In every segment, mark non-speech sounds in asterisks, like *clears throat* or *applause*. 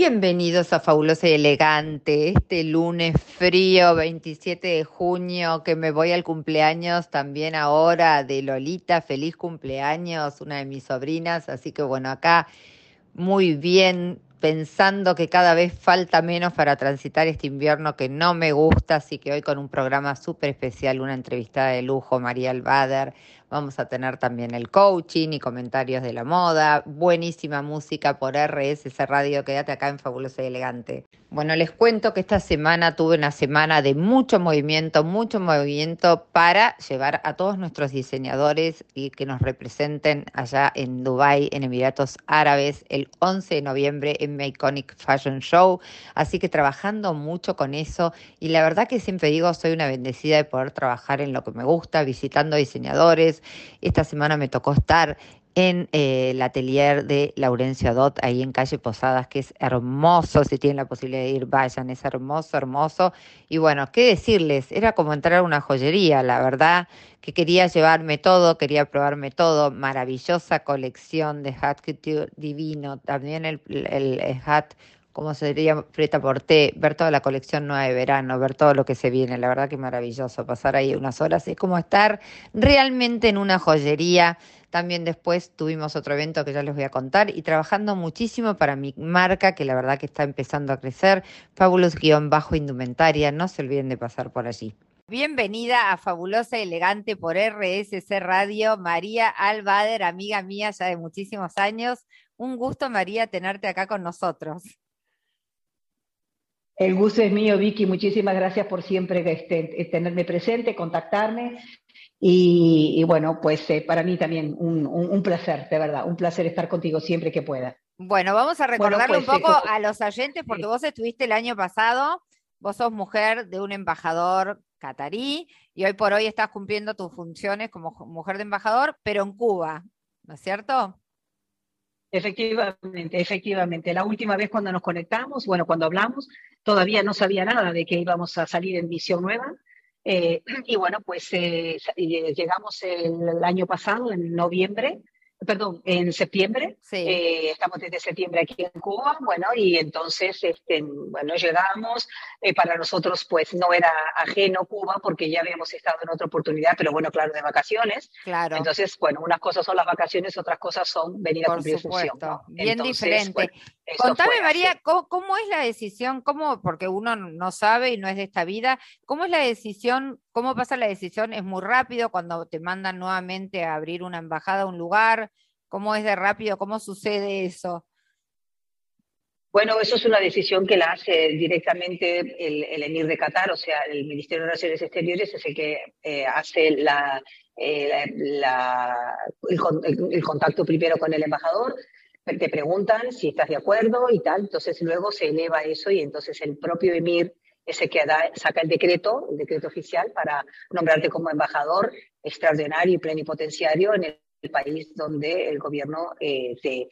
Bienvenidos a Fabulosa y Elegante, este lunes frío 27 de junio que me voy al cumpleaños también ahora de Lolita, feliz cumpleaños, una de mis sobrinas, así que bueno, acá muy bien pensando que cada vez falta menos para transitar este invierno que no me gusta, así que hoy con un programa súper especial, una entrevistada de lujo, María Albader, Vamos a tener también el coaching y comentarios de la moda. Buenísima música por RSS Radio. Quédate acá en Fabuloso y Elegante. Bueno, les cuento que esta semana tuve una semana de mucho movimiento, mucho movimiento para llevar a todos nuestros diseñadores y que nos representen allá en Dubai, en Emiratos Árabes, el 11 de noviembre en My Iconic Fashion Show. Así que trabajando mucho con eso y la verdad que siempre digo, soy una bendecida de poder trabajar en lo que me gusta, visitando diseñadores, esta semana me tocó estar en eh, el atelier de Laurencio Adot, ahí en calle Posadas, que es hermoso, si tienen la posibilidad de ir, vayan, es hermoso, hermoso. Y bueno, ¿qué decirles? Era como entrar a una joyería, la verdad, que quería llevarme todo, quería probarme todo, maravillosa colección de hat divino, también el, el, el hat como sería Preta Porté, ver toda la colección nueva de verano, ver todo lo que se viene, la verdad que maravilloso, pasar ahí unas horas, es como estar realmente en una joyería. También después tuvimos otro evento que ya les voy a contar y trabajando muchísimo para mi marca, que la verdad que está empezando a crecer, Fabulous-Indumentaria, no se olviden de pasar por allí. Bienvenida a Fabulosa y Elegante por RSC Radio, María Albader, amiga mía ya de muchísimos años. Un gusto, María, tenerte acá con nosotros. El gusto es mío, Vicky. Muchísimas gracias por siempre este, tenerme presente, contactarme. Y, bueno, pues eh, para mí también un, placer, de verdad, un placer estar contigo siempre que pueda. Bueno, vamos a recordarle un pues, poco a los oyentes, porque vos estuviste el año pasado, vos sos mujer de un embajador catarí y hoy por hoy estás cumpliendo tus funciones como mujer de embajador, pero en Cuba, ¿no es cierto? Efectivamente, efectivamente. La última vez cuando nos conectamos, bueno, cuando hablamos, todavía no sabía nada de que íbamos a salir en Visión Nueva. Eh, *clears throat* y bueno, pues eh, llegamos el, año pasado, en noviembre, perdón, en septiembre. Eh, estamos desde septiembre aquí en Cuba, bueno, y entonces, este, bueno, llegamos. Eh, para nosotros, pues, no era ajeno Cuba porque ya habíamos estado en otra oportunidad, pero bueno, claro, de vacaciones. Claro. Entonces, bueno, unas cosas son las vacaciones, otras cosas son venir a cumplir función. Bien diferente. Contame, María, ¿cómo, es la decisión? ¿Cómo, porque uno no sabe y no es de esta vida, ¿cómo es la decisión? ¿Cómo pasa la decisión? ¿Es muy rápido cuando te mandan nuevamente a abrir una embajada a un lugar? ¿Cómo es de rápido? ¿Cómo sucede eso? Bueno, eso es una decisión que la hace directamente el, emir de Qatar, o sea, el Ministerio de Relaciones Exteriores es el que eh, hace la, eh, el, contacto primero con el embajador, te preguntan si estás de acuerdo y tal, entonces luego se eleva eso y entonces el propio emir ese que saca el decreto, el decreto oficial para nombrarte como embajador extraordinario y plenipotenciario en el país donde el gobierno eh, te,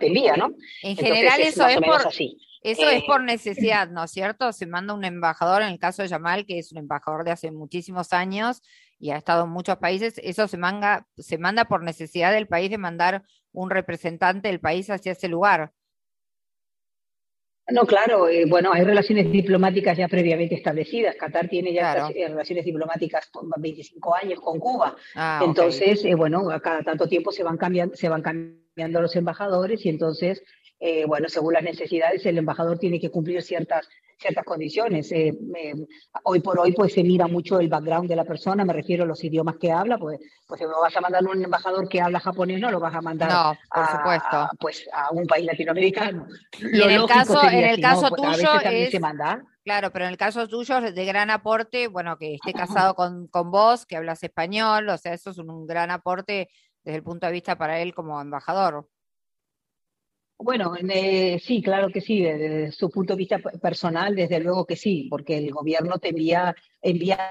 envía, ¿no? En general eso es, por, así. Eso es por necesidad, ¿no es cierto? Se manda un embajador, en el caso de Yamal, que es un embajador de hace muchísimos años y ha estado en muchos países, eso se, manga, se manda por necesidad del país de mandar un representante del país hacia ese lugar. No, claro, eh, bueno, hay relaciones diplomáticas ya previamente establecidas. Qatar tiene ya eh, relaciones diplomáticas por 25 años con Cuba. Ah, entonces, eh, bueno, a cada tanto tiempo se van cambiando, se van cambiando los embajadores y entonces, bueno, según las necesidades, el embajador tiene que cumplir ciertas ciertas condiciones. Eh, hoy por hoy pues se mira mucho el background de la persona, me refiero a los idiomas que habla, pues, pues si no vas a mandar un embajador que habla japonés, no lo vas a mandar a, pues, a un país latinoamericano. Y en el caso, en el caso pues, tuyo es... Se manda. Claro, pero en el caso tuyo es de gran aporte, bueno, que esté casado con, con vos, que hablas español, o sea, eso es un gran aporte desde el punto de vista para él como embajador. Bueno, eh, sí, claro que sí, desde su punto de vista personal, desde luego que sí, porque el gobierno te envía, envía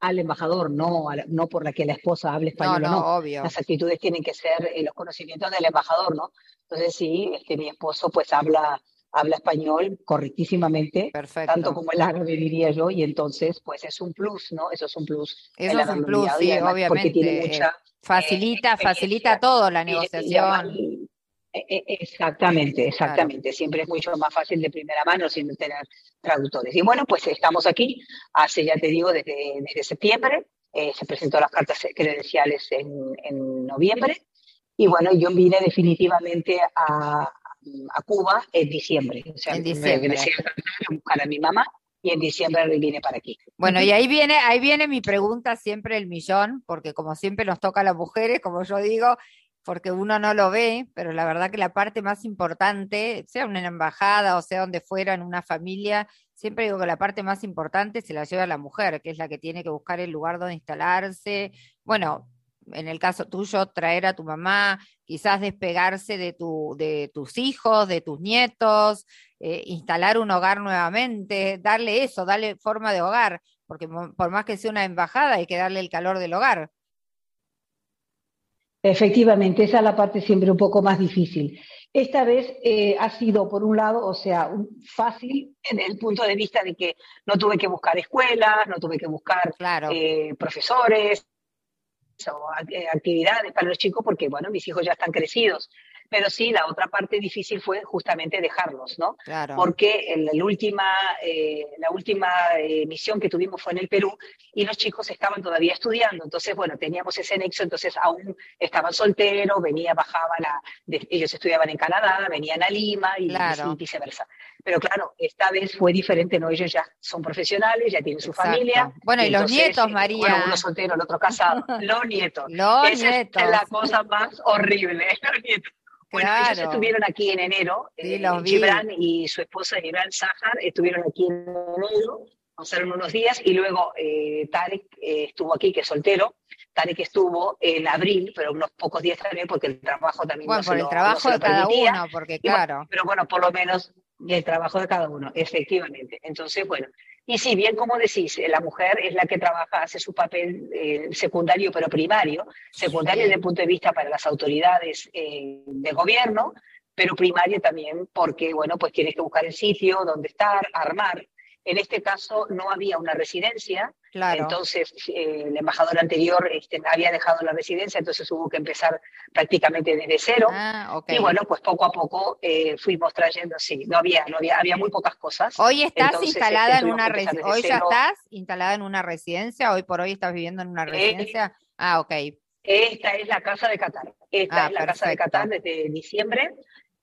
al embajador, no, no por la que la esposa hable español no, no, no. Obvio. Las actitudes tienen que ser eh, los conocimientos del embajador, ¿no? Entonces sí, este, mi esposo pues habla, habla español correctísimamente, Perfecto. tanto como el árabe diría yo, y entonces pues es un plus, ¿no? Eso es un plus. Eso es un plus, sí, obviamente. Tiene mucha, facilita, eh, facilita todo la negociación exactamente, exactamente. Siempre es mucho más fácil de primera mano sin tener traductores. Y bueno, pues estamos aquí hace, ya te digo, desde, desde septiembre. Eh, se presentó las cartas credenciales en, en, noviembre. Y bueno, yo vine definitivamente a, a Cuba en diciembre. O sea, en diciembre. a buscar a mi mamá y en diciembre vine para aquí. Bueno, y ahí viene, ahí viene mi pregunta siempre el millón, porque como siempre nos toca a las mujeres, como yo digo, porque uno no lo ve, pero la verdad que la parte más importante, sea una embajada o sea donde fuera, en una familia, siempre digo que la parte más importante se la lleva la mujer, que es la que tiene que buscar el lugar donde instalarse. Bueno, en el caso tuyo, traer a tu mamá, quizás despegarse de, tu, de tus hijos, de tus nietos, eh, instalar un hogar nuevamente, darle eso, darle forma de hogar, porque por más que sea una embajada hay que darle el calor del hogar. Efectivamente, esa es la parte siempre un poco más difícil. Esta vez eh, ha sido, por un lado, o sea, fácil en el punto de vista de que no tuve que buscar escuelas, no tuve que buscar eh, profesores o actividades para los chicos, porque, bueno, mis hijos ya están crecidos pero sí, la otra parte difícil fue justamente dejarlos, ¿no? Claro. Porque la última, eh, la última eh, misión que tuvimos fue en el Perú y los chicos estaban todavía estudiando, entonces, bueno, teníamos ese nexo, entonces aún estaban solteros, venía, bajaba, la, ellos estudiaban en Canadá, venían a Lima y, viceversa. Pero claro, esta vez fue diferente, ¿no? Ellos ya son profesionales, ya tienen su familia. Bueno, y, los nietos, eh, María. Bueno, uno soltero, el otro casado, *laughs* los nietos. Los nietos. es la cosa más horrible, *laughs* los nietos. Bueno, ellos estuvieron aquí en enero. Sí, eh, Gibran y su esposa Gibran Sahar estuvieron aquí en enero, pasaron unos días y luego eh, Tarek eh, estuvo aquí, que es soltero. Tarek estuvo en abril, pero unos pocos días también, porque el trabajo también bueno, por el trabajo de cada uno, porque claro. pero bueno, por lo menos el trabajo de cada uno, efectivamente. Entonces, bueno, y si bien, como decís, la mujer es la que trabaja, hace su papel eh, secundario pero primario, secundario desde el punto de vista para las autoridades eh, de gobierno, pero primario también porque, bueno, pues tienes que buscar el sitio donde estar, armar. En este caso no había una residencia, entonces eh, el embajador anterior este, había dejado la residencia, entonces hubo que empezar prácticamente desde cero. Ah, y bueno, pues poco a poco eh, fuimos trayendo, sí, no había, no había, había muy pocas cosas. Hoy estás instalada este, en una residencia, hoy ya estás instalada en una residencia, hoy por hoy estás viviendo en una eh, residencia. ah, ok. Esta es la casa de Qatar. Esta ah, es la casa de Qatar desde diciembre.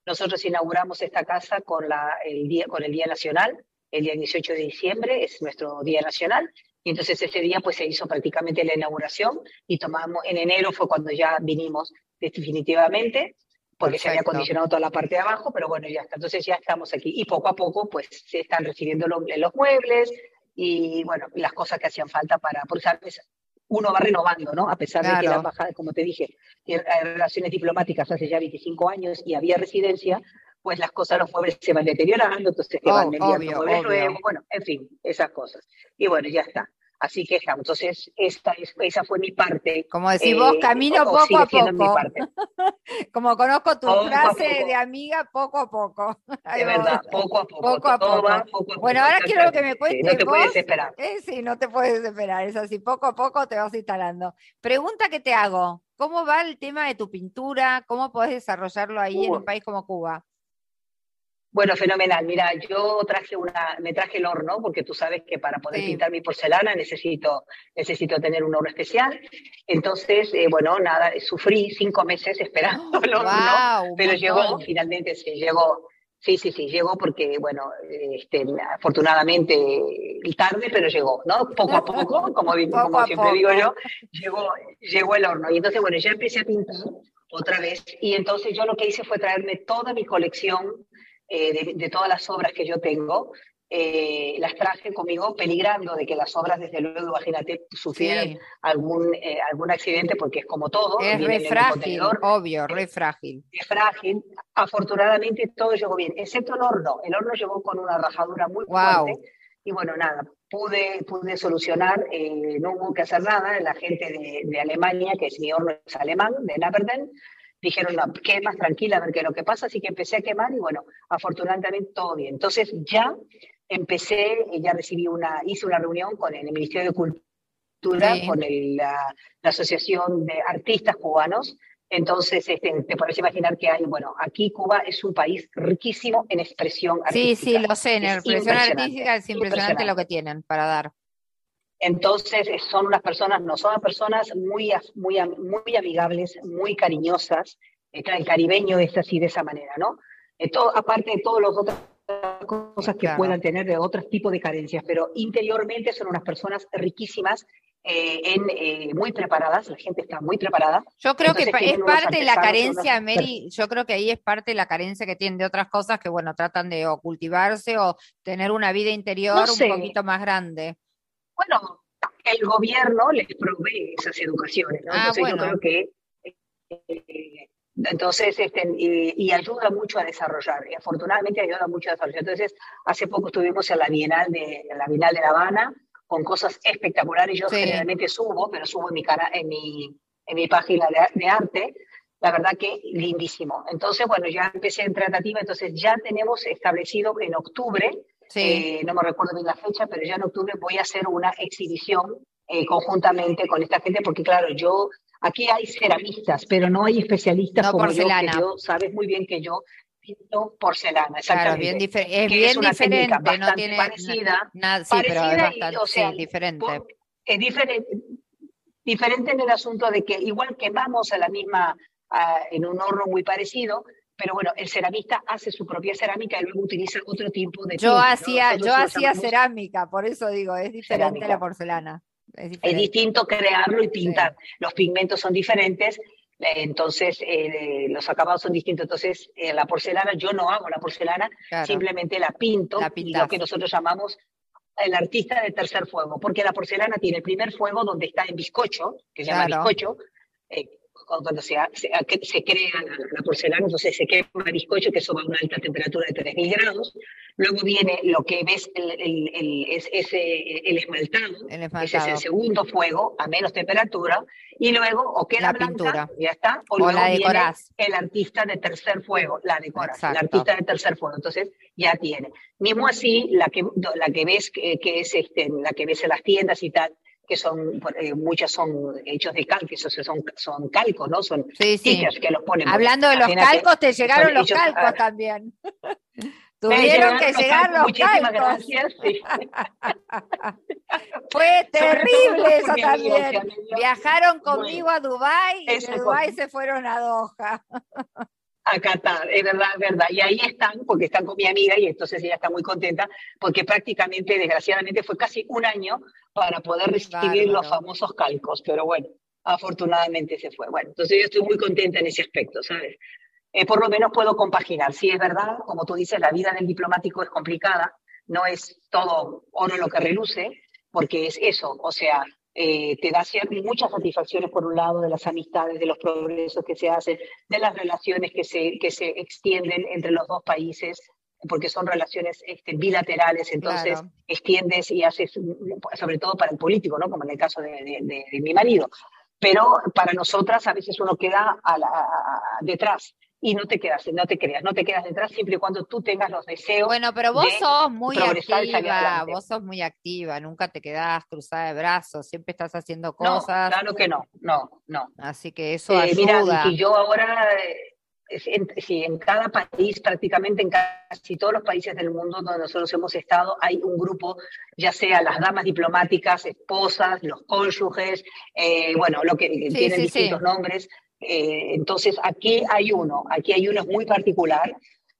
Nosotros inauguramos esta casa con, la, el, día, con el Día Nacional el día 18 de diciembre, es nuestro día nacional, y entonces ese día pues se hizo prácticamente la inauguración y tomamos, en enero fue cuando ya vinimos definitivamente, porque se había acondicionado toda la parte de abajo, pero bueno, ya está, entonces ya estamos aquí y poco a poco pues se están recibiendo los, los muebles y bueno, las cosas que hacían falta para, por sabes, uno va renovando, ¿no? A pesar de que la embajada, como te dije, hay relaciones diplomáticas hace ya 25 años y había residencia, pues las cosas, los muebles se van deteriorando, entonces te van oh, enviando muebles nuevos, bueno, en fin, esas cosas. Y bueno, ya está. Así que. Entonces, esta esa fue mi parte. Como decís vos, eh, camino poco a poco. *laughs* Como conozco tu frase de amiga, poco a poco. *laughs* De verdad, poco a poco. Poco a poco. bueno, ahora quiero que me cuentes. no te puedes esperar. Eh, sí, no te puedes esperar. Es así, poco a poco te vas instalando. Pregunta que te hago: ¿cómo va el tema de tu pintura? ¿Cómo podés desarrollarlo ahí en un país como Cuba? Bueno, fenomenal. Mira, yo traje una, me traje el horno, porque tú sabes que para poder pintar mi porcelana necesito, necesito tener un horno especial. Entonces, eh, bueno, nada, sufrí cinco meses esperando el horno, pero llegó, finalmente sí, llegó. Sí, sí, sí, llegó porque, bueno, este, afortunadamente tarde, pero llegó, ¿no? Poco a poco, *laughs* como, como siempre digo yo, llegó, llegó el horno. Y entonces, bueno, ya empecé a pintar otra vez. Y entonces yo lo que hice fue traerme toda mi colección eh, de, todas las obras que yo tengo, eh, las traje conmigo peligrando de que las obras, desde luego, imagínate, sufrieran algún, eh, algún accidente, porque es como todo. Es re frágil, obvio, re frágil. Es frágil. Afortunadamente todo llegó bien, excepto el horno. El horno llegó con una rajadura muy fuerte. Y bueno, nada, pude, pude solucionar, no hubo que hacer nada. La gente de, de Alemania, que es mi horno es alemán, de Naperden, dijeron, no, quemas tranquila a ver qué es lo que pasa, así que empecé a quemar y bueno, afortunadamente todo bien. Entonces ya empecé, ya recibí una, hice una reunión con el Ministerio de Cultura, con la, Asociación de Artistas Cubanos, Entonces, este, te puedes imaginar que hay, bueno, aquí Cuba es un país riquísimo en expresión artística. Sí, sí, lo sé, en expresión artística es impresionante, lo que tienen para dar. Entonces, son unas personas, no son personas muy, muy, muy amigables, muy cariñosas. El caribeño es así de esa manera, ¿no? aparte de todas las otras cosas que puedan tener de otros tipos de carencias, pero interiormente son unas personas riquísimas eh, en, eh, muy preparadas, la gente está muy preparada. Yo creo que es parte de la carencia, Mary, yo creo que ahí es parte de la carencia que tienen de otras cosas que, bueno, tratan de o cultivarse o tener una vida interior un poquito más grande. Bueno, el gobierno les provee esas educaciones, ¿no? Ah, yo creo que eh, entonces, este, y, ayuda mucho a desarrollar, y afortunadamente ayuda mucho a desarrollar. Entonces, hace poco estuvimos en la Bienal de, la, Bienal de La Habana con cosas espectaculares. Yo generalmente subo, pero subo en mi, cara, en mi, en mi página de, arte. La verdad que lindísimo. Entonces, bueno, ya empecé en tratativa, entonces ya tenemos establecido en octubre, eh, no me recuerdo bien la fecha, pero ya en octubre voy a hacer una exhibición eh, conjuntamente con esta gente, porque claro, yo Aquí hay ceramistas, pero no hay especialistas como yo, que yo, sabes muy bien que yo pinto porcelana, exactamente. Claro, bien es bien diferente, no tiene parecida, nada, sí, pero es bastante diferente. es diferente, diferente en el asunto de que igual quemamos a la misma, en un horno muy parecido, pero bueno, el ceramista hace su propia cerámica y luego utiliza otro tipo de Yo hacía, yo hacía cerámica, por eso digo, es diferente la porcelana. Es, distinto crearlo y pintar. Los pigmentos son diferentes, eh, entonces eh, los acabados son distintos. Entonces, eh, la porcelana, yo no hago la porcelana, simplemente la pinto, y lo que nosotros llamamos el artista de tercer fuego, porque la porcelana tiene el primer fuego donde está en bizcocho, que se llama bizcocho, cuando se, se, crea la, porcelana, entonces se quema el bizcocho, que eso va a una alta temperatura de 3.000 grados. Luego viene lo que ves, el, el, el, es, el esmaltado, ese es el segundo fuego, a menos temperatura. Y luego, o queda la blanca, ya está, o, luego la viene el artista de tercer fuego, la decoras, el artista de tercer fuego. Entonces, ya tiene. Mismo así, la que, la que ves que es este, la que ves en las tiendas y tal, que son, eh, muchas son hechos de cal, que son, son calcos, ¿no? Son sí, que los ponen. Hablando de los calcos, te llegaron *laughs* los calcos también. Tuvieron que llegar los calcos. Gracias, *laughs* Fue *laughs* terrible eso también. Viajaron conmigo a Dubái y de Dubái se fueron a Doha a Qatar, es verdad, es verdad. Y ahí están, porque están con mi amiga y entonces ella está muy contenta, porque prácticamente, desgraciadamente, fue casi un año para poder recibir los famosos calcos, pero bueno, afortunadamente se fue. Bueno, entonces yo estoy muy contenta en ese aspecto, ¿sabes? Eh, por lo menos puedo compaginar. Sí, es verdad, como tú dices, la vida del diplomático es complicada, no es todo oro lo que reluce, porque es eso, o sea, eh, te da muchas satisfacciones por un lado de las amistades, de los progresos que se hacen, de las relaciones que se, que se extienden entre los dos países, porque son relaciones este, bilaterales, entonces extiendes y haces, sobre todo para el político, ¿no? como en el caso de, de mi marido. Pero para nosotras a veces uno queda a la, detrás y no te quedas, no te creas, no te quedas detrás siempre y cuando tú tengas los deseos. Bueno, pero vos sos muy activa, vos sos muy activa, nunca te quedás cruzada de brazos, siempre estás haciendo cosas. No, claro que no, no, no. Así que eso eh, ayuda. Mira, y yo ahora, en, en cada país, prácticamente en casi todos los países del mundo donde nosotros hemos estado, hay un grupo, ya sea las damas diplomáticas, esposas, los cónyuges, eh, bueno, lo que tienen distintos nombres, eh, entonces, aquí hay uno, aquí hay uno muy particular,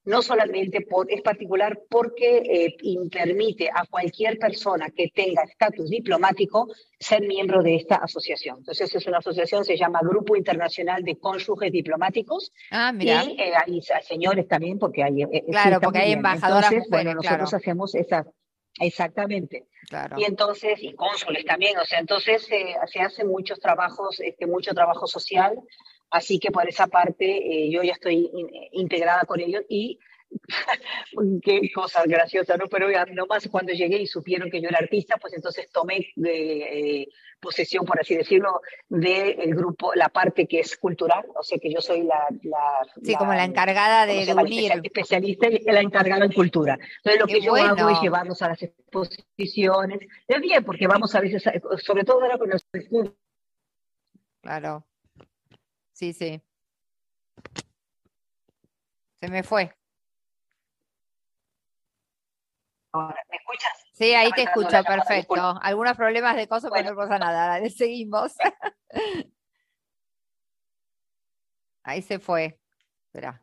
no solamente por, es particular porque eh, permite a cualquier persona que tenga estatus diplomático ser miembro de esta asociación. Entonces, es una asociación, se llama Grupo Internacional de Cónyuges Diplomáticos. Ah, mira. Y eh, hay señores también, porque hay... claro, porque hay embajadoras Entonces, bueno, nosotros hacemos esa... Exactamente. Claro. Y entonces, y cónsules también, o sea, entonces se hacen muchos trabajos, este, mucho trabajo social, así que por esa parte eh, yo ya estoy integrada con ellos y qué cosa graciosa, ¿no? Pero nomás cuando llegué y supieron que yo era artista, pues entonces tomé de, eh, posesión, por así decirlo, del grupo, la parte que es cultural, o sea que yo soy la... sí, como la encargada de, unir. Especialista y la encargada en cultura. Entonces lo que yo hago es llevarlos a las exposiciones. Es bien, porque vamos a veces, sobre todo ahora con los Claro. Sí, sí. Se me fue. ¿Me escuchas? Sí, ahí te escucho, perfecto. Algunos problemas de cosas, pero no pasa nada. Seguimos. *laughs* ahí se fue. Espera.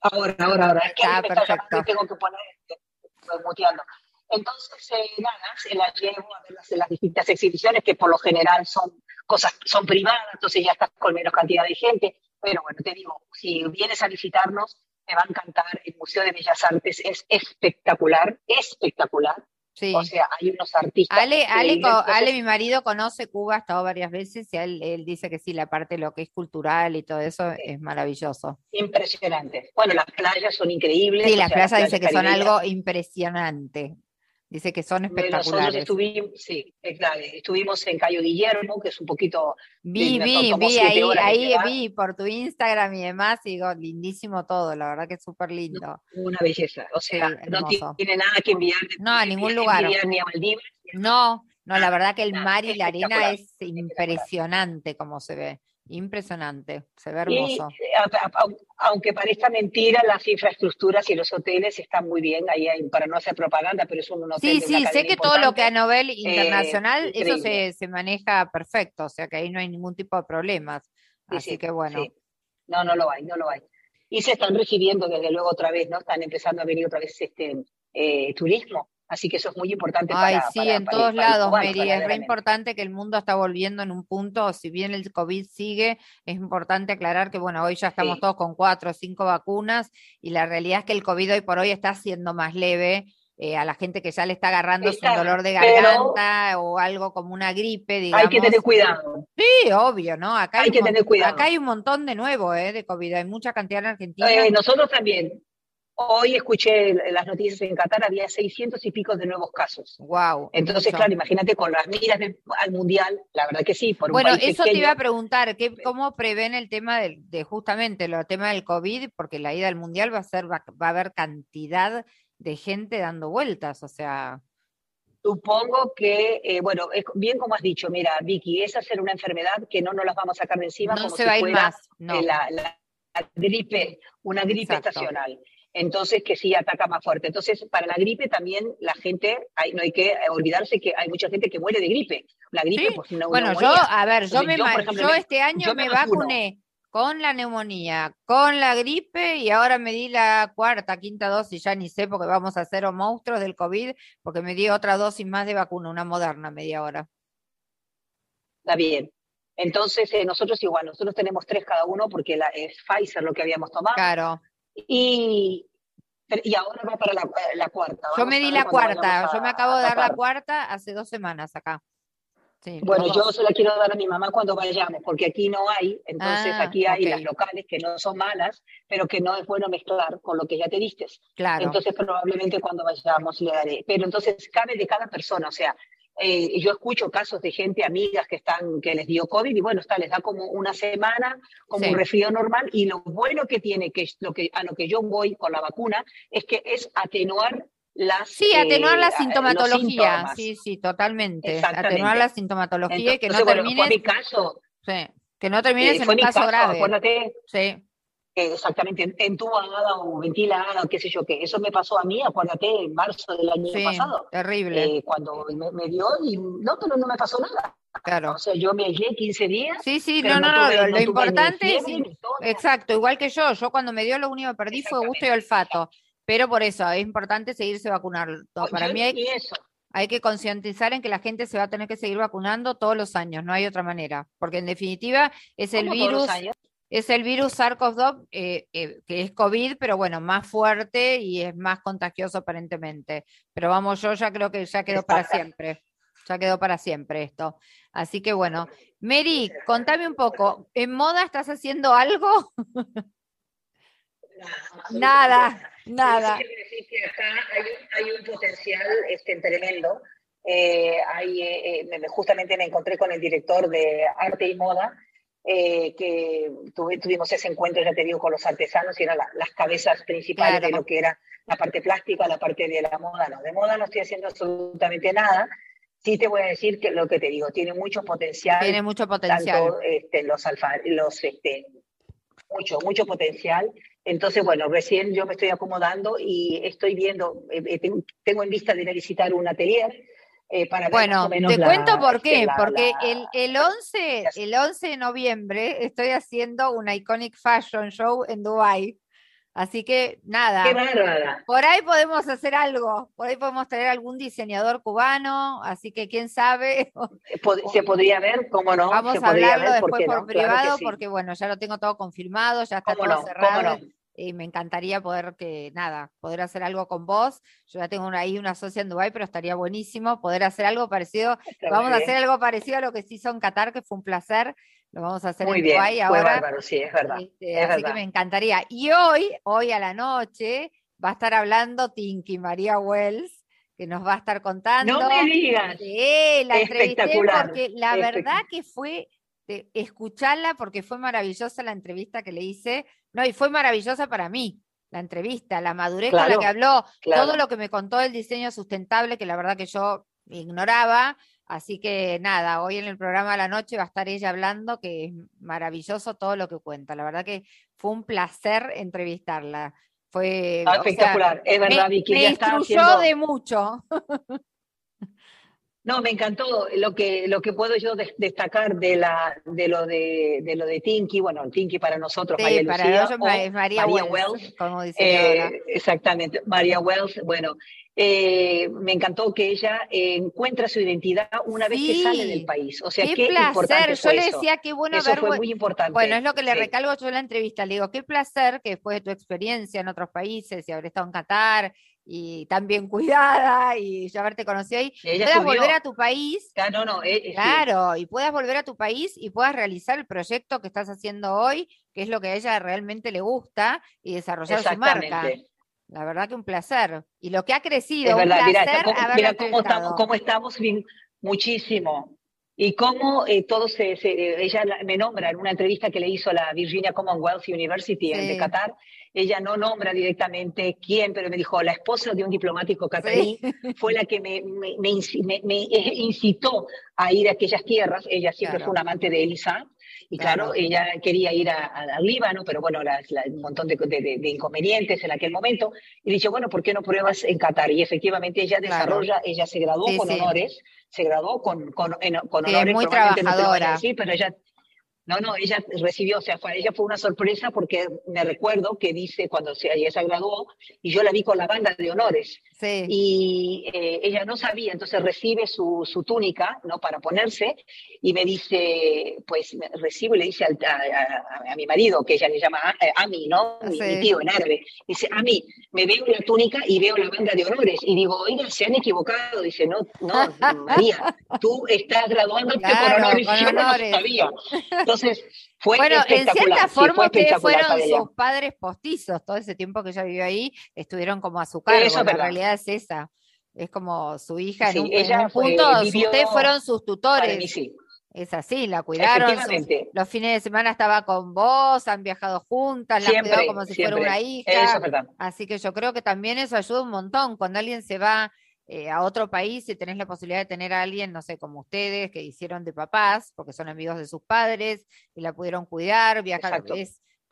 Ahora, ahora, ahora. Está perfecto. Tengo que poner, estoy muteando. Entonces, eh, nada, se las llevo a ver las, las, distintas exhibiciones, que por lo general son cosas, son privadas, entonces ya estás con menos cantidad de gente. Pero bueno, te digo, si vienes a visitarnos, te va a encantar. El Museo de Bellas Artes es espectacular, espectacular. Sí. O sea, hay unos artistas. Ale, Ale, Ale, mi marido, conoce Cuba, ha estado varias veces y él, él, dice que sí, la parte de lo que es cultural y todo eso es maravilloso. Impresionante. Bueno, las playas son increíbles. Sí, las playas dice que son algo impresionante. Dice que son espectaculares. Estuvimos, sí, claro, estuvimos en Cayo Guillermo, que es un poquito... Vi, vi, vi, ahí, ahí vi por tu Instagram y demás, y digo, lindísimo todo, la verdad que es súper lindo. una belleza, o sea, no tiene nada que enviar. No, a ningún lugar. Ni a Maldivas. No, no, la verdad que el mar y la arena es impresionante como se ve. Impresionante, se ve hermoso. Eh, aunque parezca mentira, las infraestructuras y los hoteles están muy bien, ahí para no hacer propaganda, pero es un hotel. Sí, sí, sé que todo lo que a nivel eh, internacional, eso se, se, maneja perfecto, o sea que ahí no hay ningún tipo de problemas. Así que bueno. No, no lo hay, no lo hay. Y se están recibiendo desde luego otra vez, ¿no? Están empezando a venir otra vez este eh, turismo Así que eso es muy importante Ay, sí, en todos lados, Mary. Es re importante que el mundo está volviendo en un punto, si bien el COVID sigue, es importante aclarar que, bueno, hoy ya estamos todos con cuatro o cinco vacunas y la realidad es que el COVID hoy por hoy está siendo más leve. Eh, a la gente que ya le está agarrando un dolor de garganta o algo como una gripe, digamos. Hay que tener cuidado. Sí, obvio, ¿no? Acá hay, que tener cuidado. Acá hay un montón de nuevo, ¿eh? De COVID, hay mucha cantidad en Argentina. Eh, nosotros también. Hoy escuché las noticias en Qatar, había 600 y pico de nuevos casos. Wow. Entonces, claro, imagínate con las miras al mundial, la verdad que sí. Por bueno, eso te iba a preguntar, ¿qué, ¿cómo prevén el tema de, justamente el tema del COVID? Porque la ida al mundial va a ser, va, a haber cantidad de gente dando vueltas, o sea. Supongo que, eh, bueno, es bien como has dicho, mira, Vicky, es hacer una enfermedad que no nos las vamos a sacar de encima. No se va a ir más, no. La, gripe, una gripe estacional entonces que sí ataca más fuerte. Entonces, para la gripe también la gente, hay, no hay que olvidarse que hay mucha gente que muere de gripe. La gripe, pues no Bueno, yo, a ver, yo, me, yo, este año me, vacuné con la neumonía, con la gripe y ahora me di la cuarta, quinta dosis, ya ni sé porque vamos a ser monstruos del COVID, porque me di otra dosis más de vacuna, una moderna media hora. Está bien. Entonces, eh, nosotros igual, nosotros tenemos tres cada uno porque la, es Pfizer lo que habíamos tomado. Claro. Y, y ahora va para la, cuarta. Yo me di la cuarta, yo me acabo de dar la cuarta hace dos semanas acá. bueno, yo se la quiero dar a mi mamá cuando vayamos, porque aquí no hay, entonces ah, aquí hay las locales que no son malas, pero que no es bueno mezclar con lo que ya te diste. Claro. Entonces probablemente cuando vayamos le daré. Pero entonces cabe de cada persona, o sea, eh, yo escucho casos de gente, amigas que están, que les dio COVID y bueno, está, les da como una semana, como un resfrío normal y lo bueno que tiene, que, lo que a lo que yo voy con la vacuna, es que es atenuar las, sí, atenuar la eh, sintomatología, sí, sí, totalmente, atenuar la sintomatología y que no caso, sí, que no termines en un caso, grave, acuérdate, sí exactamente entubada o ventilada o qué sé yo qué. Eso me pasó a mí, acuérdate, en marzo del año pasado. Terrible. Eh, cuando me, dio y no, pero no me pasó nada. Claro. O sea, yo me aislé 15 días. Sí, sí, no, no, no, lo, importante es. Exacto, igual que yo. Yo cuando me dio lo único que perdí fue gusto y olfato. Pero por eso es importante seguirse vacunando. Para mí hay, hay que concientizar en que la gente se va a tener que seguir vacunando todos los años, no hay otra manera. Porque en definitiva es el virus es el virus SARS-CoV-2, eh, eh, que es COVID, pero bueno, más fuerte y es más contagioso aparentemente. Pero vamos, yo ya creo que ya quedó para siempre. Ya quedó para siempre esto. Así que bueno, Mary, contame un poco, ¿en moda estás haciendo algo? *laughs* nada, nada. hay, un, potencial este, tremendo. Eh, justamente me encontré con el director de arte y moda eh, que tuvimos ese encuentro, ya te digo, con los artesanos y eran las cabezas principales de lo que era la parte plástica, la parte de la moda. No, de moda no estoy haciendo absolutamente nada. Sí te voy a decir que lo que te digo, tiene mucho potencial. Tiene mucho potencial. Tanto, este, los alfa, los, este, mucho, mucho potencial. Entonces, bueno, recién yo me estoy acomodando y estoy viendo, eh, eh, tengo en vista de ir a visitar un atelier eh, para bueno, te cuento por qué, porque el, el, 11, el 11 de noviembre estoy haciendo una Iconic Fashion Show en Dubai Así que nada. Por ahí podemos hacer algo, por ahí podemos traer algún diseñador cubano, así que quién sabe. *laughs* Se podría ver, cómo no. Vamos a hablarlo después por privado, porque bueno, ya lo tengo todo confirmado, ya está todo cerrado. Y me encantaría poder que, nada, poder hacer algo con vos. Yo ya tengo ahí una socia en Dubái, pero estaría buenísimo poder hacer algo parecido. Vamos a hacer algo parecido a lo que se hizo en Qatar, que fue un placer. Lo vamos a hacer en Dubái ahora. sí, es verdad. Este, así que me encantaría. Y hoy, hoy a la noche, va a estar hablando Tinky María Wells, que nos va a estar contando. No me digas. Sí, la entrevisté porque la verdad que fue escucharla porque fue maravillosa la entrevista que le hice. No, y fue maravillosa para mí la entrevista, la madurez con la que habló, todo lo que me contó del diseño sustentable, que la verdad que yo ignoraba, Así que nada, hoy en el programa de la noche va a estar ella hablando, que es maravilloso todo lo que cuenta. La verdad que fue un placer entrevistarla. Fue ah, espectacular, es verdad, me, Me instruyó de mucho. *laughs* No, me encantó lo que, lo que puedo yo destacar de, la, de, lo de, de lo de Tinky, bueno, Tinky para nosotros, María para Lucía, María, Wells, como dice eh, Exactamente, María Wells, bueno, eh, me encantó que ella encuentra su identidad una vez que sale del país. O sea, qué, placer. yo le decía qué bueno eso fue muy importante. Bueno, es lo que le recalgo yo en la entrevista. Le digo, qué placer que después de tu experiencia en otros países y haber estado en Qatar y tan bien cuidada y ya haberte conocido ahí, puedas volver a tu país. No, eh, eh, claro, y puedas volver a tu país y puedas realizar el proyecto que estás haciendo hoy, que es lo que a ella realmente le gusta, y desarrollar su marca. La verdad que un placer. Y lo que ha crecido, un placer mira, cómo, estamos, cómo estamos bien, muchísimo. Y cómo eh, todo se, ella me nombra en una entrevista que le hizo la Virginia Commonwealth University de Qatar, ella no nombra directamente quién, pero me dijo, la esposa de un diplomático catarí fue la que me, me, me, incitó a ir a aquellas tierras, ella siempre fue una amante de Elisa, y claro, ella quería ir al Líbano, pero bueno, un montón de, inconvenientes en aquel momento. Y dice, bueno, ¿por qué no pruebas en Qatar? Y efectivamente ella desarrolla, ella se graduó con honores, se graduó con, con, con honores. muy trabajadora. sí, pero ella no, no, ella recibió, o sea, fue, ella fue una sorpresa porque me recuerdo que dice cuando se, ella se graduó y yo la vi con la banda de honores. Sí. Y eh, ella no sabía, entonces recibe su, su, túnica, ¿no? Para ponerse y me dice, pues recibo y le dice a, mi marido, que ella le llama a, mí, ¿no? Mi, tío en árabe. Dice, a mí, me veo la túnica y veo la banda de honores. Y digo, oiga, se han equivocado. Dice, no, no, *laughs* María, tú estás graduándote con honores. Con yo no sabía. Entonces, fue bueno, en cierta forma ustedes fueron sus padres postizos, todo ese tiempo que ella vivió ahí, estuvieron como a su cargo, la realidad es esa. Es como su hija en, un, ella punto, ustedes fueron sus tutores. Es así, la cuidaron. los fines de semana estaba con vos, han viajado juntas, la cuidado como si fuera una hija. Así que yo creo que también eso ayuda un montón. Cuando alguien se va eh, a otro país y tenés la posibilidad de tener a alguien, no sé, como ustedes, que hicieron de papás, porque son amigos de sus padres y la pudieron cuidar, viajar,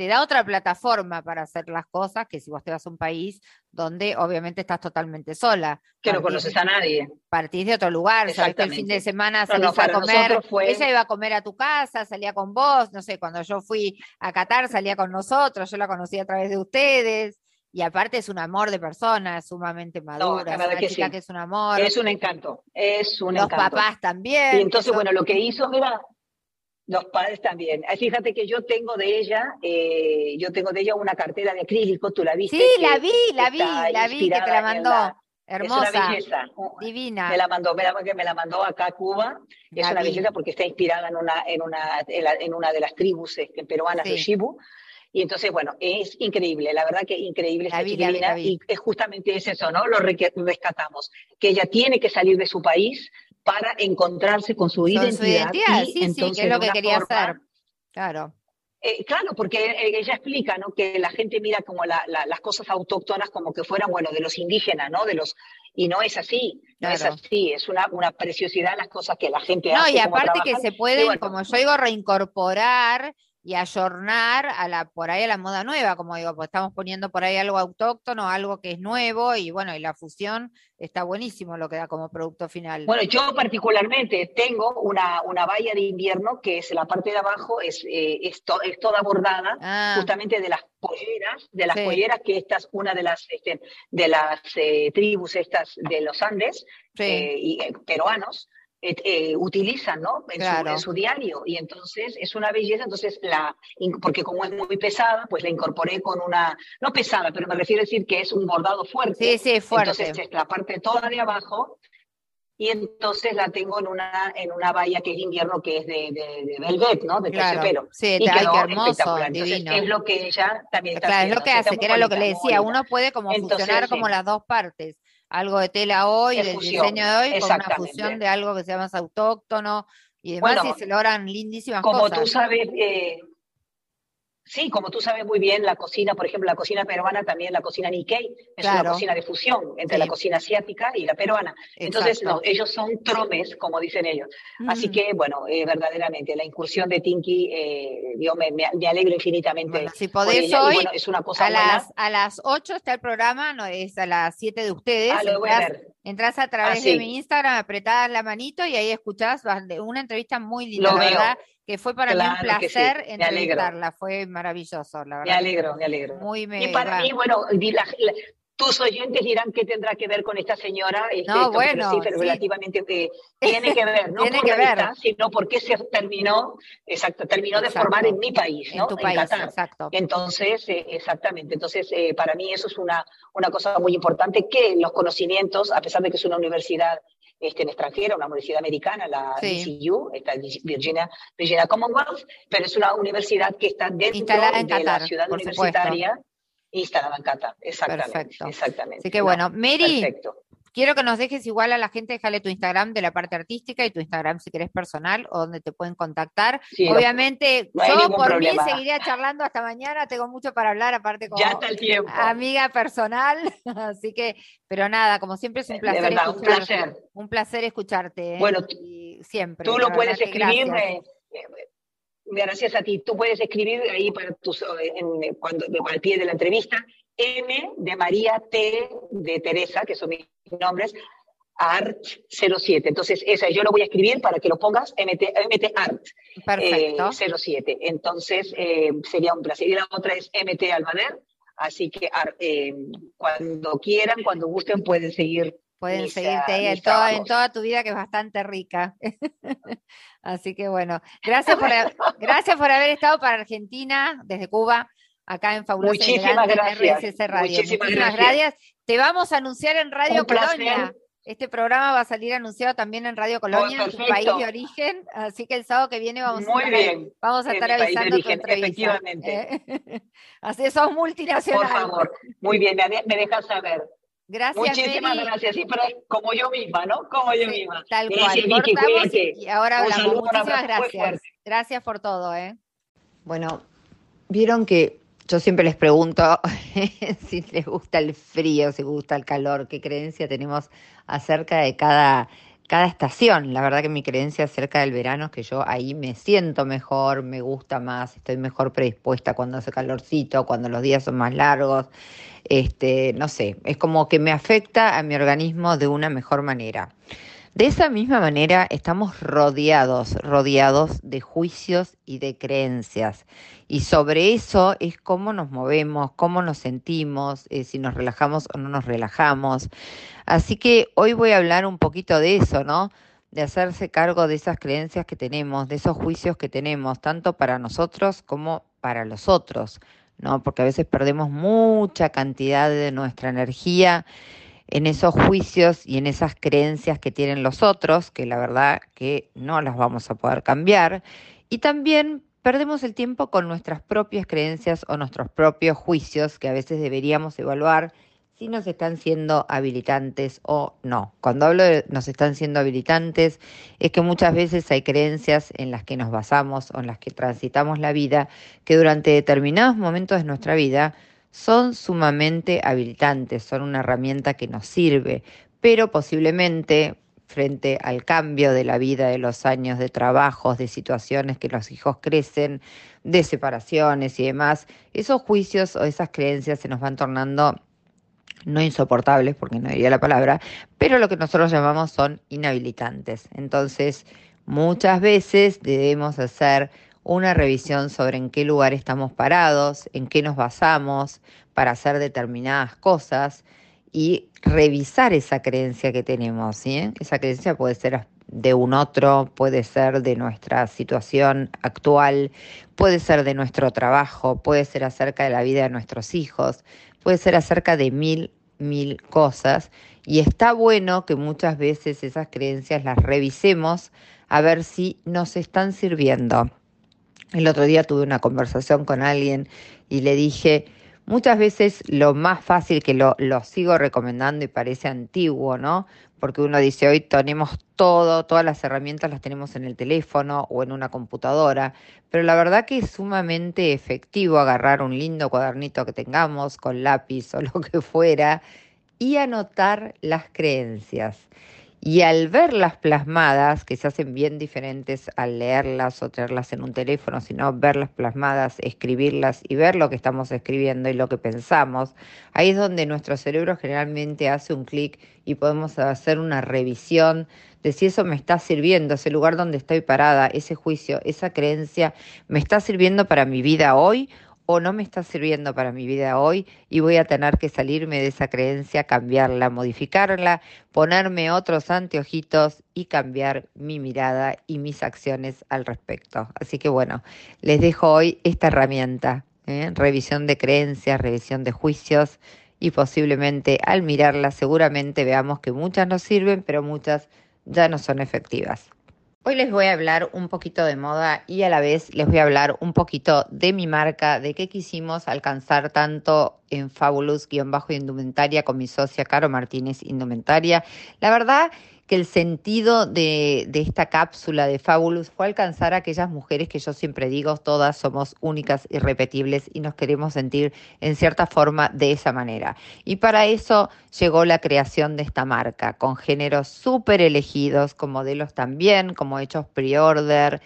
te da otra plataforma para hacer las cosas que si vos te vas a un país donde obviamente estás totalmente sola. Que no conoces a nadie. Partís de otro lugar, sabes que el fin de semana salís a comer, ella iba a comer a tu casa, salía con vos, no sé, cuando yo fui a Qatar salía con nosotros, yo la conocí a través de ustedes. Y aparte es un amor de persona, es sumamente madura, es una que chica que es un amor. Es un encanto, es un Los encanto. Los papás también. Y entonces, bueno, lo que hizo, mira, los padres también. Fíjate que yo tengo de ella, eh, yo tengo de ella una cartera de acrílico, tú la viste. Sí, la vi, la vi, la vi, que te la mandó. Hermosa, es una belleza. divina. Me la mandó, me la, me la mandó acá a Cuba. es una belleza porque está inspirada en una, en una, en, una de las tribus este, peruanas de Shibu. Y entonces, bueno, es increíble, la verdad que increíble esta chiquilina. Y es justamente eso, ¿no? Lo rescatamos. Que ella tiene que salir de su país para encontrarse con su identidad. sí, entonces, sí, que es lo que quería hacer. Claro. Eh, claro, porque ella explica ¿no? que la gente mira como las cosas autóctonas como que fueran, bueno, de los indígenas, ¿no? De los y no es así, no es así, es una, una preciosidad las cosas que la gente hace. No, y aparte que se pueden, como yo digo, reincorporar y ayornar a la, por ahí a la moda nueva, como digo, pues estamos poniendo por ahí algo autóctono, algo que es nuevo, y bueno, y la fusión está buenísimo lo que da como producto final. Bueno, yo particularmente tengo una, una valla de invierno que es la parte de abajo, es, eh, es, toda bordada, ah. justamente de las polleras, de las polleras, que esta es una de las, este, de las eh, tribus estas de los Andes, eh, y, peruanos, eh, eh, utilizan ¿no? En, su, diario y entonces es una belleza, entonces la, porque como es muy pesada, pues la incorporé con una, no pesada, pero me refiero a decir que es un bordado fuerte. Sí, sí, fuerte. Entonces es la parte toda de abajo y entonces la tengo en una, en una valla que es invierno, que es de, de, velvet, ¿no? De terciopelo. Sí, y quedó hermoso, divino. es lo que ella también está Claro, es lo que hace, que era lo que le decía, uno puede como funcionar como las dos partes algo de tela hoy, del diseño de hoy, con una fusión de algo que sea más autóctono y demás, y se logran lindísimas como cosas. Como tú sabes, eh, Sí, como tú sabes muy bien, la cocina, por ejemplo, la cocina peruana, también la cocina Nikkei, es una cocina de fusión entre la cocina asiática y la peruana. Entonces, ellos son tromes, como dicen ellos. Así mm. que, bueno, eh, verdaderamente, la incursión de Tinky, eh, yo me, me, alegro infinitamente. si podés hoy, es una cosa a, Las, a las 8 está el programa, no es a las 7 de ustedes. Ah, lo voy a ver. Entras a través de mi Instagram, apretás la manito y ahí escuchás una entrevista muy linda, verdad, que fue para mí un placer entrevistarla, fue maravilloso, la verdad. Me alegro, me alegro. Muy y para mí, bueno, tus oyentes dirán qué tendrá que ver con esta señora. Este, no, bueno, sí, pero relativamente eh, tiene que ver, *laughs* no tiene que ver. sino porque se terminó, exacto, terminó de formar en mi país, ¿no? En tu país, exacto. Entonces, eh, exactamente. Entonces, eh, para mí eso es una, una cosa muy importante que los conocimientos, a pesar de que es una universidad este, en extranjera, una universidad americana, la VCU, esta Virginia, Virginia Commonwealth, pero es una universidad que está dentro de la ciudad universitaria instalada en Qatar. Exactamente. Perfecto. Exactamente. Así que bueno, Mary, quiero que nos dejes igual a la gente, déjale tu Instagram de la parte artística y tu Instagram si querés personal o donde te pueden contactar. Obviamente, yo por mí seguiría charlando hasta mañana, tengo mucho para hablar, aparte como amiga personal, *laughs* así que, pero nada, como siempre es un placer, un, placer. un placer escucharte. ¿eh? Bueno, siempre. Tú lo puedes escribirme gracias a ti. Tú puedes escribir ahí para tus, en, cuando, al pie de la entrevista, M de María, T de Teresa, que son mis nombres, Art 07. Entonces, esa yo lo voy a escribir para que lo pongas, MT, MT Art eh, 07. Entonces, eh, sería un placer. Y la otra es MT Albader. Así que eh, cuando quieran, cuando gusten, pueden seguir Pueden seguirte en toda, en toda tu vida, que es bastante rica. *laughs* Así que bueno, gracias por, *laughs* gracias por haber estado para Argentina, desde Cuba, acá en Fabulosa Muchísimas gracias. RSS Radio. Muchísimas, gracias. Te vamos a anunciar en Radio Colonia. Este programa va a salir anunciado también en Radio Colonia, tu país de origen, así que el sábado que viene vamos, a, estar, vamos a estar avisando tu entrevista. Efectivamente. *laughs* así sos multinacional. Por favor, muy bien, me dejas saber. Gracias. Muchísimas gracias. Sí, pero como yo misma, ¿no? Como yo misma. Tal cual. Cortamos y ahora hablamos. Muchísimas gracias. Gracias por todo, ¿eh? Bueno, vieron que yo siempre les pregunto *laughs* si les gusta el frío, si les gusta el calor, qué creencia tenemos acerca de cada cada estación. La verdad que mi creencia acerca del verano es que yo ahí me siento mejor, me gusta más, estoy mejor predispuesta cuando hace calorcito, cuando los días son más largos. Este, no sé, es como que me afecta a mi organismo de una mejor manera. De esa misma manera estamos rodeados, rodeados de juicios y de creencias. Y sobre eso es cómo nos movemos, cómo nos sentimos, eh, si nos relajamos o no nos relajamos. Así que hoy voy a hablar un poquito de eso, ¿no? De hacerse cargo de esas creencias que tenemos, de esos juicios que tenemos, tanto para nosotros como para los otros, ¿no? Porque a veces perdemos mucha cantidad de nuestra energía en esos juicios y en esas creencias que tienen los otros, que la verdad que no las vamos a poder cambiar, y también perdemos el tiempo con nuestras propias creencias o nuestros propios juicios que a veces deberíamos evaluar si nos están siendo habilitantes o no. Cuando hablo de nos están siendo habilitantes, es que muchas veces hay creencias en las que nos basamos o en las que transitamos la vida que durante determinados momentos de nuestra vida son sumamente habilitantes, son una herramienta que nos sirve, pero posiblemente frente al cambio de la vida, de los años de trabajos, de situaciones que los hijos crecen, de separaciones y demás, esos juicios o esas creencias se nos van tornando no insoportables, porque no diría la palabra, pero lo que nosotros llamamos son inhabilitantes. Entonces, muchas veces debemos hacer una revisión sobre en qué lugar estamos parados, en qué nos basamos para hacer determinadas cosas y revisar esa creencia que tenemos. ¿sí? Esa creencia puede ser de un otro, puede ser de nuestra situación actual, puede ser de nuestro trabajo, puede ser acerca de la vida de nuestros hijos, puede ser acerca de mil, mil cosas. Y está bueno que muchas veces esas creencias las revisemos a ver si nos están sirviendo. El otro día tuve una conversación con alguien y le dije, muchas veces lo más fácil que lo, lo sigo recomendando y parece antiguo, ¿no? Porque uno dice, hoy tenemos todo, todas las herramientas las tenemos en el teléfono o en una computadora, pero la verdad que es sumamente efectivo agarrar un lindo cuadernito que tengamos con lápiz o *laughs* lo que fuera y anotar las creencias. Y al verlas plasmadas, que se hacen bien diferentes al leerlas o tenerlas en un teléfono, sino verlas plasmadas, escribirlas y ver lo que estamos escribiendo y lo que pensamos, ahí es donde nuestro cerebro generalmente hace un clic y podemos hacer una revisión de si eso me está sirviendo, ese lugar donde estoy parada, ese juicio, esa creencia, me está sirviendo para mi vida hoy o no me está sirviendo para mi vida hoy y voy a tener que salirme de esa creencia, cambiarla, modificarla, ponerme otros anteojitos y cambiar mi mirada y mis acciones al respecto. Así que bueno, les dejo hoy esta herramienta, ¿eh? revisión de creencias, revisión de juicios y posiblemente al mirarla seguramente veamos que muchas nos sirven, pero muchas ya no son efectivas. Hoy les voy a hablar un poquito de moda y a la vez les voy a hablar un poquito de mi marca, de qué quisimos alcanzar tanto en Fabulous-Indumentaria con mi socia Caro Martínez Indumentaria. La verdad que el sentido de, de, esta cápsula de Fabulous fue alcanzar a aquellas mujeres que yo siempre digo, todas somos únicas, irrepetibles y nos queremos sentir en cierta forma de esa manera. Y para eso llegó la creación de esta marca, con géneros súper elegidos, con modelos también, como hechos pre-order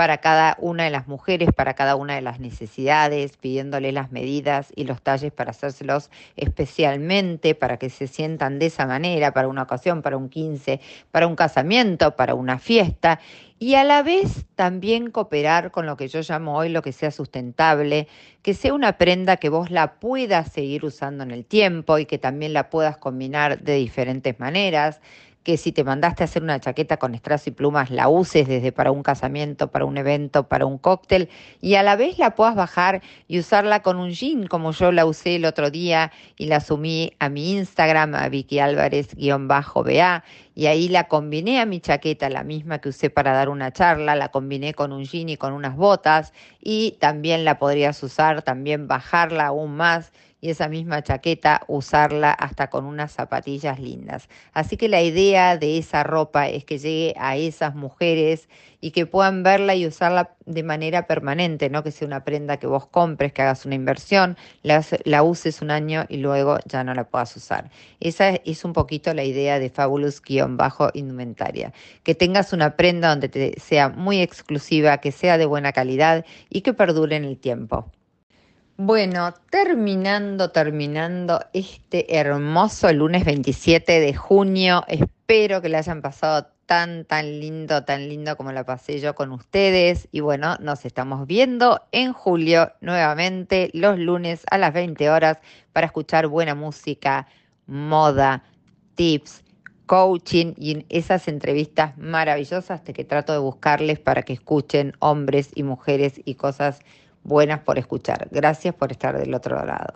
para cada una de las mujeres, para cada una de las necesidades, pidiéndole las medidas y los talles para hacérselos especialmente, para que se sientan de esa manera, para una ocasión, para un 15, para un casamiento, para una fiesta, y a la vez también cooperar con lo que yo llamo hoy lo que sea sustentable, que sea una prenda que vos la puedas seguir usando en el tiempo y que también la puedas combinar de diferentes maneras que si te mandaste a hacer una chaqueta con strass y plumas, la uses desde para un casamiento, para un evento, para un cóctel, y a la vez la puedas bajar y usarla con un jean, como yo la usé el otro día y la sumí a mi Instagram, a Vicky Álvarez-BA, y ahí la combiné a mi chaqueta, la misma que usé para dar una charla, la combiné con un jean y con unas botas, y también la podrías usar, también bajarla aún más y esa misma chaqueta usarla hasta con unas zapatillas lindas. Así que la idea de esa ropa es que llegue a esas mujeres y que puedan verla y usarla de manera permanente, no que sea una prenda que vos compres, que hagas una inversión, la, uses un año y luego ya no la puedas usar. Esa es un poquito la idea de Fabulous-indumentaria, que tengas una prenda donde te sea muy exclusiva, que sea de buena calidad y que perdure en el tiempo. Bueno, terminando, terminando este hermoso lunes 27 de junio. Espero que le hayan pasado tan, tan lindo, tan lindo como la pasé yo con ustedes. Y bueno, nos estamos viendo en julio nuevamente, los lunes a las 20 horas, para escuchar buena música, moda, tips, coaching y esas entrevistas maravillosas que trato de buscarles para que escuchen hombres y mujeres y cosas buenas por escuchar. Gracias por estar del otro lado.